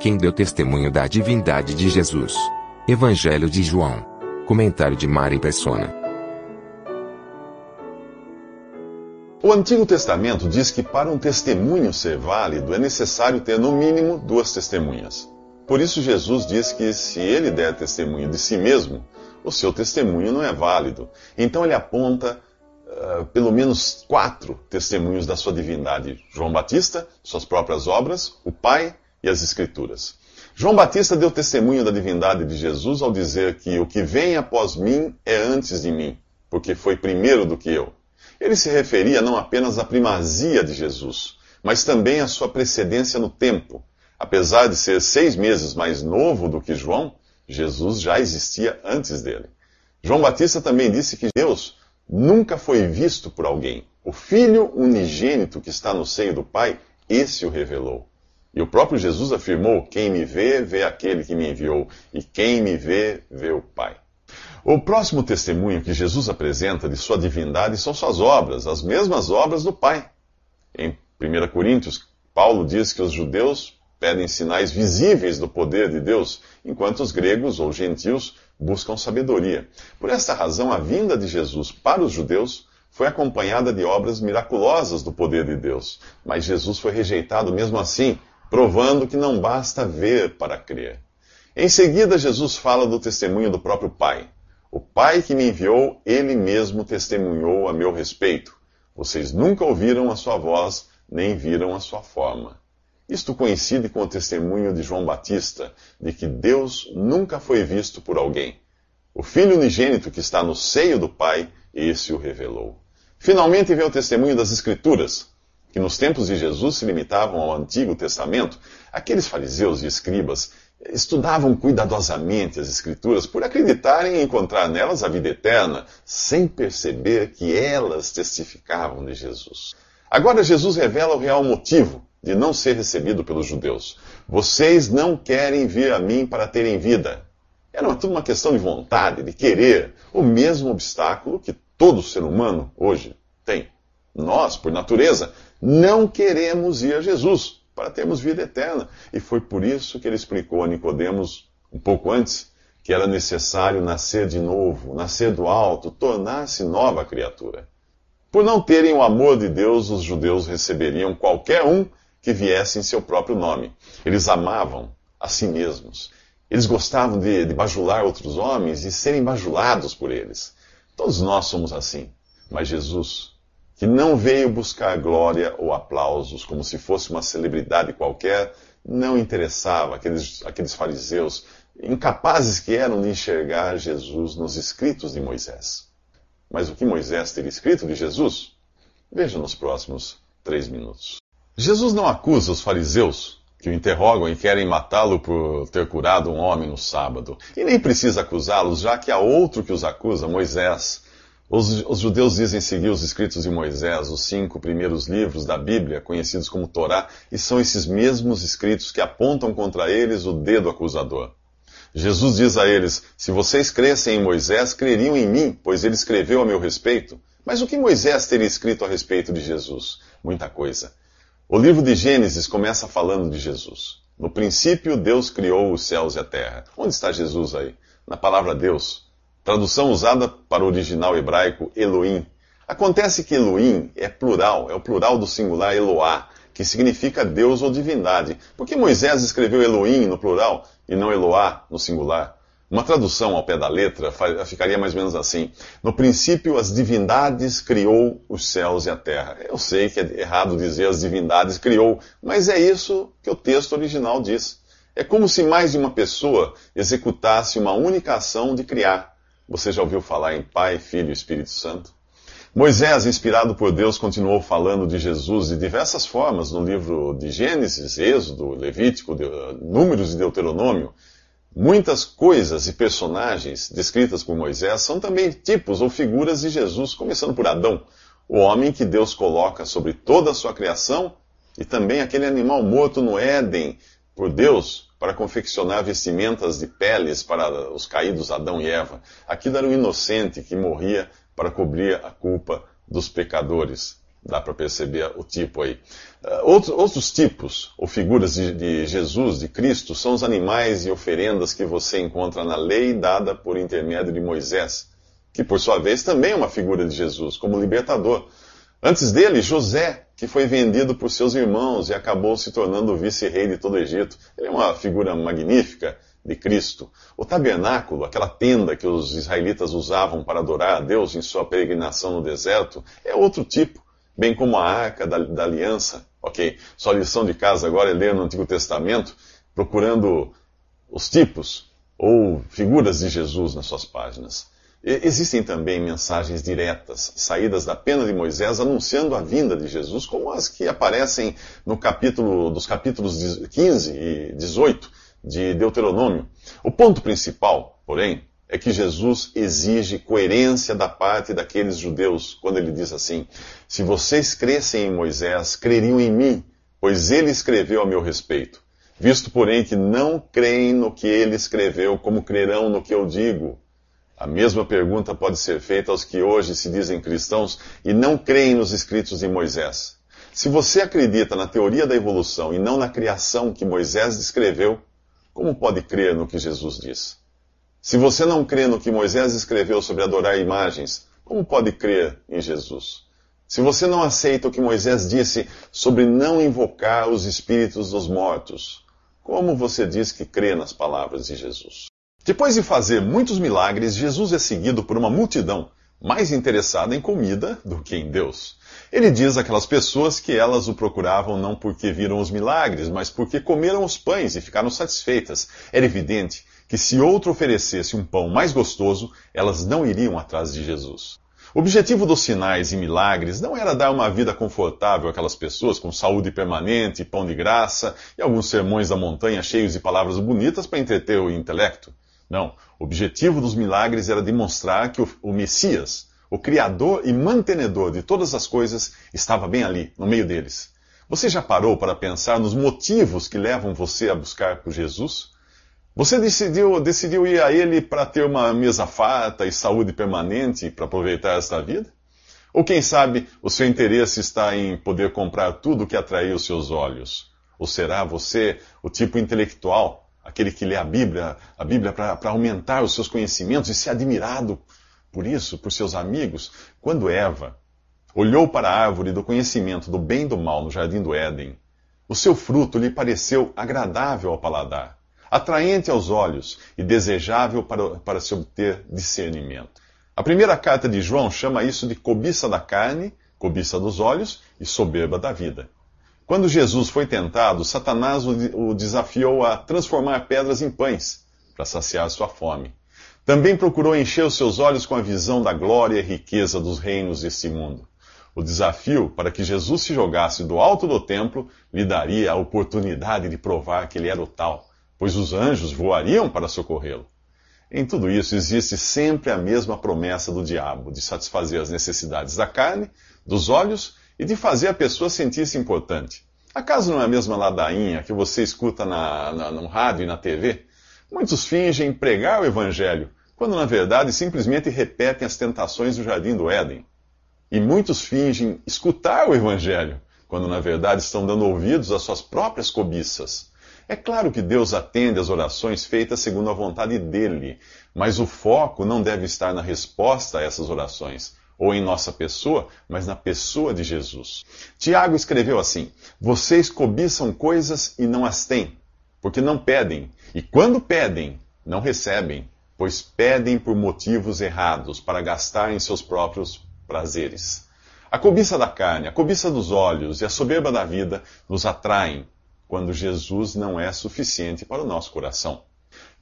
Quem deu testemunho da divindade de Jesus? Evangelho de João. Comentário de Mari Persona. O Antigo Testamento diz que para um testemunho ser válido é necessário ter no mínimo duas testemunhas. Por isso, Jesus diz que se ele der testemunho de si mesmo, o seu testemunho não é válido. Então, ele aponta uh, pelo menos quatro testemunhos da sua divindade: João Batista, suas próprias obras, o Pai e as Escrituras. João Batista deu testemunho da divindade de Jesus ao dizer que o que vem após mim é antes de mim, porque foi primeiro do que eu. Ele se referia não apenas à primazia de Jesus, mas também à sua precedência no tempo. Apesar de ser seis meses mais novo do que João, Jesus já existia antes dele. João Batista também disse que Deus nunca foi visto por alguém. O Filho unigênito que está no seio do Pai, esse o revelou. E o próprio Jesus afirmou: Quem me vê, vê aquele que me enviou, e quem me vê, vê o Pai. O próximo testemunho que Jesus apresenta de sua divindade são suas obras, as mesmas obras do Pai. Em 1 Coríntios, Paulo diz que os judeus pedem sinais visíveis do poder de Deus, enquanto os gregos ou gentios buscam sabedoria. Por esta razão, a vinda de Jesus para os judeus foi acompanhada de obras miraculosas do poder de Deus. Mas Jesus foi rejeitado mesmo assim, provando que não basta ver para crer. Em seguida, Jesus fala do testemunho do próprio Pai. O Pai que me enviou, ele mesmo testemunhou a meu respeito. Vocês nunca ouviram a sua voz, nem viram a sua forma. Isto coincide com o testemunho de João Batista, de que Deus nunca foi visto por alguém. O Filho unigênito que está no seio do Pai, esse o revelou. Finalmente vem o testemunho das Escrituras, que nos tempos de Jesus se limitavam ao Antigo Testamento. Aqueles fariseus e escribas estudavam cuidadosamente as Escrituras por acreditarem encontrar nelas a vida eterna, sem perceber que elas testificavam de Jesus. Agora Jesus revela o real motivo de não ser recebido pelos judeus. Vocês não querem vir a mim para terem vida. Era tudo uma questão de vontade, de querer, o mesmo obstáculo que todo ser humano hoje tem. Nós, por natureza, não queremos ir a Jesus para termos vida eterna. E foi por isso que ele explicou a Nicodemos um pouco antes que era necessário nascer de novo, nascer do alto, tornar-se nova criatura. Por não terem o amor de Deus, os judeus receberiam qualquer um que viesse em seu próprio nome. Eles amavam a si mesmos. Eles gostavam de, de bajular outros homens e serem bajulados por eles. Todos nós somos assim. Mas Jesus, que não veio buscar glória ou aplausos como se fosse uma celebridade qualquer, não interessava aqueles, aqueles fariseus, incapazes que eram de enxergar Jesus nos escritos de Moisés. Mas o que Moisés teria escrito de Jesus? Veja nos próximos três minutos. Jesus não acusa os fariseus que o interrogam e querem matá-lo por ter curado um homem no sábado. E nem precisa acusá-los, já que há outro que os acusa, Moisés. Os, os, judeus dizem seguir os escritos de Moisés, os cinco primeiros livros da Bíblia, conhecidos como Torá, e são esses mesmos escritos que apontam contra eles o dedo acusador. Jesus diz a eles: Se vocês crescem em Moisés, creriam em mim, pois ele escreveu a meu respeito. Mas o que Moisés teria escrito a respeito de Jesus? Muita coisa. O livro de Gênesis começa falando de Jesus. No princípio, Deus criou os céus e a terra. Onde está Jesus aí? Na palavra Deus. Tradução usada para o original hebraico Elohim. Acontece que Elohim é plural, é o plural do singular Eloá, que significa Deus ou divindade. Por que Moisés escreveu Elohim no plural e não Eloá no singular? Uma tradução ao pé da letra ficaria mais ou menos assim: No princípio, as divindades criou os céus e a terra. Eu sei que é errado dizer as divindades criou, mas é isso que o texto original diz. É como se mais de uma pessoa executasse uma única ação de criar. Você já ouviu falar em Pai, Filho e Espírito Santo? Moisés, inspirado por Deus, continuou falando de Jesus de diversas formas no livro de Gênesis, Êxodo, Levítico, Números e Deuteronômio. Muitas coisas e personagens descritas por Moisés são também tipos ou figuras de Jesus, começando por Adão, o homem que Deus coloca sobre toda a sua criação, e também aquele animal morto no Éden por Deus para confeccionar vestimentas de peles para os caídos Adão e Eva. Aquilo era um inocente que morria para cobrir a culpa dos pecadores. Dá para perceber o tipo aí. Uh, outros, outros, tipos ou figuras de, de, Jesus, de Cristo, são os animais e oferendas que você encontra na lei dada por intermédio de Moisés, que por sua vez também é uma figura de Jesus, como libertador. Antes dele, José, que foi vendido por seus irmãos e acabou se tornando o vice-rei de todo o Egito. Ele é uma figura magnífica de Cristo. O tabernáculo, aquela tenda que os israelitas usavam para adorar a Deus em sua peregrinação no deserto, é outro tipo, bem como a arca da, da aliança. Ok, sua lição de casa agora é ler no Antigo Testamento, procurando os tipos ou figuras de Jesus nas suas páginas. Existem também mensagens diretas, saídas da pena de Moisés, anunciando a vinda de Jesus, como as que aparecem no capítulo, dos capítulos 15 e 18 de Deuteronômio. O ponto principal, porém, é que Jesus exige coerência da parte daqueles judeus, quando ele diz assim: Se vocês crescem em Moisés, creriam em mim, pois ele escreveu a meu respeito. Visto, porém, que não creem no que ele escreveu, como crerão no que eu digo? A mesma pergunta pode ser feita aos que hoje se dizem cristãos e não creem nos escritos de Moisés. Se você acredita na teoria da evolução e não na criação que Moisés descreveu, como pode crer no que Jesus diz? Se você não crê no que Moisés escreveu sobre adorar imagens, como pode crer em Jesus? Se você não aceita o que Moisés disse sobre não invocar os espíritos dos mortos, como você diz que crê nas palavras de Jesus? Depois de fazer muitos milagres, Jesus é seguido por uma multidão mais interessada em comida do que em Deus. Ele diz àquelas pessoas que elas o procuravam não porque viram os milagres, mas porque comeram os pães e ficaram satisfeitas. Era evidente que se outro oferecesse um pão mais gostoso, elas não iriam atrás de Jesus. O objetivo dos sinais e milagres não era dar uma vida confortável àquelas pessoas com saúde permanente, pão de graça e alguns sermões da montanha cheios de palavras bonitas para entreter o intelecto. Não. O objetivo dos milagres era demonstrar que o, o Messias, o Criador e mantenedor de todas as coisas, estava bem ali, no meio deles. Você já parou para pensar nos motivos que levam você a buscar por Jesus? Você decidiu, decidiu ir a Ele para ter uma mesa farta e saúde permanente para aproveitar esta vida? Ou quem sabe o seu interesse está em poder comprar tudo que atraiu os seus olhos? Ou será você o tipo intelectual aquele que lê a Bíblia, a Bíblia para aumentar os seus conhecimentos e ser admirado por isso, por seus amigos. Quando Eva olhou para a árvore do conhecimento do bem e do mal no jardim do Éden, o seu fruto lhe pareceu agradável ao paladar, atraente aos olhos e desejável para, para se obter discernimento. A primeira carta de João chama isso de cobiça da carne, cobiça dos olhos e soberba da vida. Quando Jesus foi tentado, Satanás o desafiou a transformar pedras em pães, para saciar sua fome. Também procurou encher os seus olhos com a visão da glória e riqueza dos reinos deste mundo. O desafio para que Jesus se jogasse do alto do templo lhe daria a oportunidade de provar que ele era o tal, pois os anjos voariam para socorrê-lo. Em tudo isso existe sempre a mesma promessa do diabo de satisfazer as necessidades da carne, dos olhos e de fazer a pessoa sentir-se importante. Acaso não é a mesma ladainha que você escuta na, na, no rádio e na TV? Muitos fingem pregar o Evangelho, quando na verdade simplesmente repetem as tentações do jardim do Éden. E muitos fingem escutar o Evangelho, quando na verdade estão dando ouvidos às suas próprias cobiças. É claro que Deus atende às orações feitas segundo a vontade dele, mas o foco não deve estar na resposta a essas orações, ou em nossa pessoa, mas na pessoa de Jesus. Tiago escreveu assim: Vocês cobiçam coisas e não as têm, porque não pedem, e quando pedem, não recebem, pois pedem por motivos errados, para gastar em seus próprios prazeres. A cobiça da carne, a cobiça dos olhos e a soberba da vida nos atraem quando Jesus não é suficiente para o nosso coração.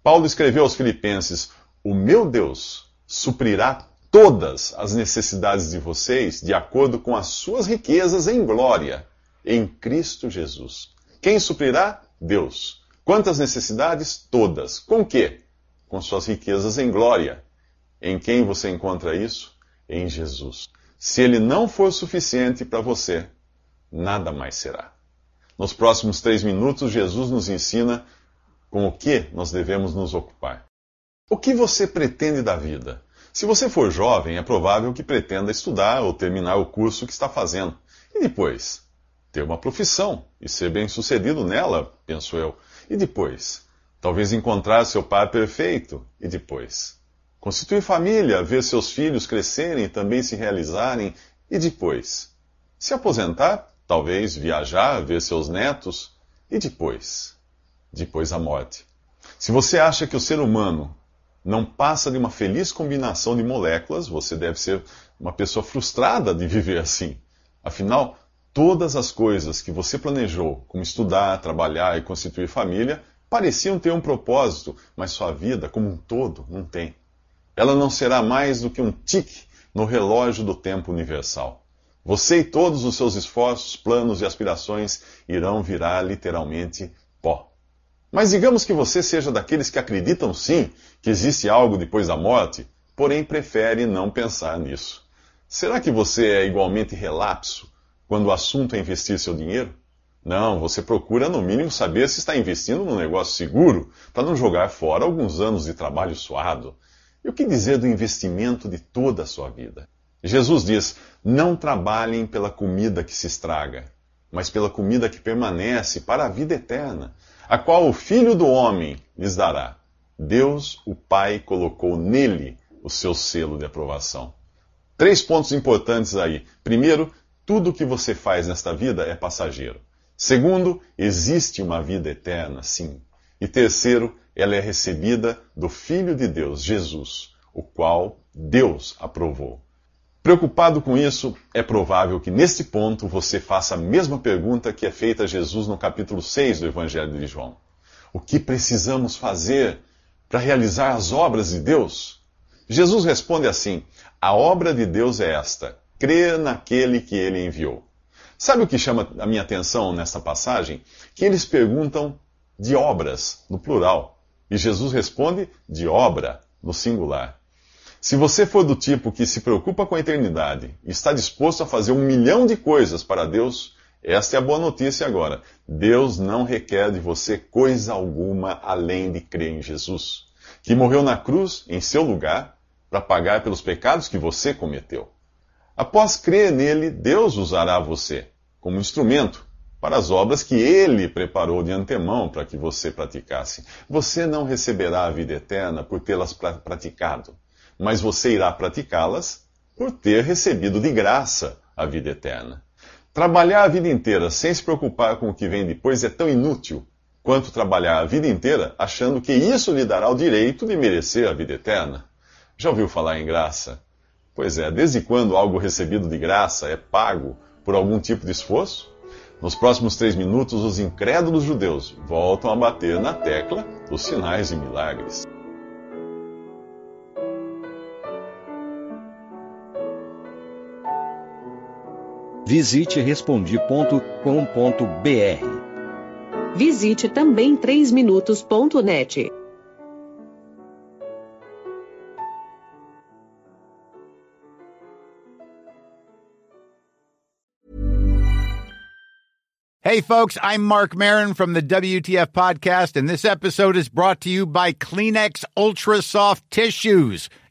Paulo escreveu aos Filipenses: O meu Deus suprirá todas as necessidades de vocês de acordo com as suas riquezas em glória, em Cristo Jesus. Quem suprirá? Deus. Quantas necessidades? Todas. Com que? Com suas riquezas em glória. Em quem você encontra isso? Em Jesus. Se ele não for suficiente para você, nada mais será. Nos próximos três minutos, Jesus nos ensina com o que nós devemos nos ocupar. O que você pretende da vida? Se você for jovem, é provável que pretenda estudar ou terminar o curso que está fazendo. E depois? Ter uma profissão e ser bem sucedido nela, penso eu. E depois? Talvez encontrar seu par perfeito. E depois? Constituir família, ver seus filhos crescerem e também se realizarem. E depois? Se aposentar, talvez viajar, ver seus netos. E depois? Depois a morte. Se você acha que o ser humano não passa de uma feliz combinação de moléculas, você deve ser uma pessoa frustrada de viver assim. Afinal, todas as coisas que você planejou, como estudar, trabalhar e constituir família, pareciam ter um propósito, mas sua vida, como um todo, não tem. Ela não será mais do que um tique no relógio do tempo universal. Você e todos os seus esforços, planos e aspirações irão virar literalmente pó. Mas digamos que você seja daqueles que acreditam sim que existe algo depois da morte, porém prefere não pensar nisso. Será que você é igualmente relapso quando o assunto é investir seu dinheiro? Não, você procura no mínimo saber se está investindo num negócio seguro, para não jogar fora alguns anos de trabalho suado. E o que dizer do investimento de toda a sua vida? Jesus diz: Não trabalhem pela comida que se estraga, mas pela comida que permanece para a vida eterna a qual o Filho do Homem lhes dará. Deus, o Pai, colocou nele o seu selo de aprovação. Três pontos importantes aí. Primeiro, tudo o que você faz nesta vida é passageiro. Segundo, existe uma vida eterna, sim. E terceiro, ela é recebida do Filho de Deus, Jesus, o qual Deus aprovou. Preocupado com isso, é provável que neste ponto você faça a mesma pergunta que é feita a Jesus no capítulo 6 do Evangelho de João. O que precisamos fazer para realizar as obras de Deus? Jesus responde assim: A obra de Deus é esta, crer naquele que ele enviou. Sabe o que chama a minha atenção nesta passagem? Que eles perguntam de obras, no plural, e Jesus responde de obra, no singular. Se você for do tipo que se preocupa com a eternidade e está disposto a fazer um milhão de coisas para Deus, esta é a boa notícia agora. Deus não requer de você coisa alguma além de crer em Jesus, que morreu na cruz em seu lugar para pagar pelos pecados que você cometeu. Após crer nele, Deus usará você como instrumento para as obras que ele preparou de antemão para que você praticasse. Você não receberá a vida eterna por tê-las praticado mas você irá praticá-las por ter recebido de graça a vida eterna. Trabalhar a vida inteira sem se preocupar com o que vem depois é tão inútil quanto trabalhar a vida inteira achando que isso lhe dará o direito de merecer a vida eterna. Já ouviu falar em graça? Pois é, desde quando algo recebido de graça é pago por algum tipo de esforço? Nos próximos três minutos, os incrédulos judeus voltam a bater na tecla dos sinais e milagres. Visite respondi.com.br. Visite também 3minutos.net. Hey folks, I'm Mark Marin from the WTF podcast and this episode is brought to you by Kleenex Ultra Soft Tissues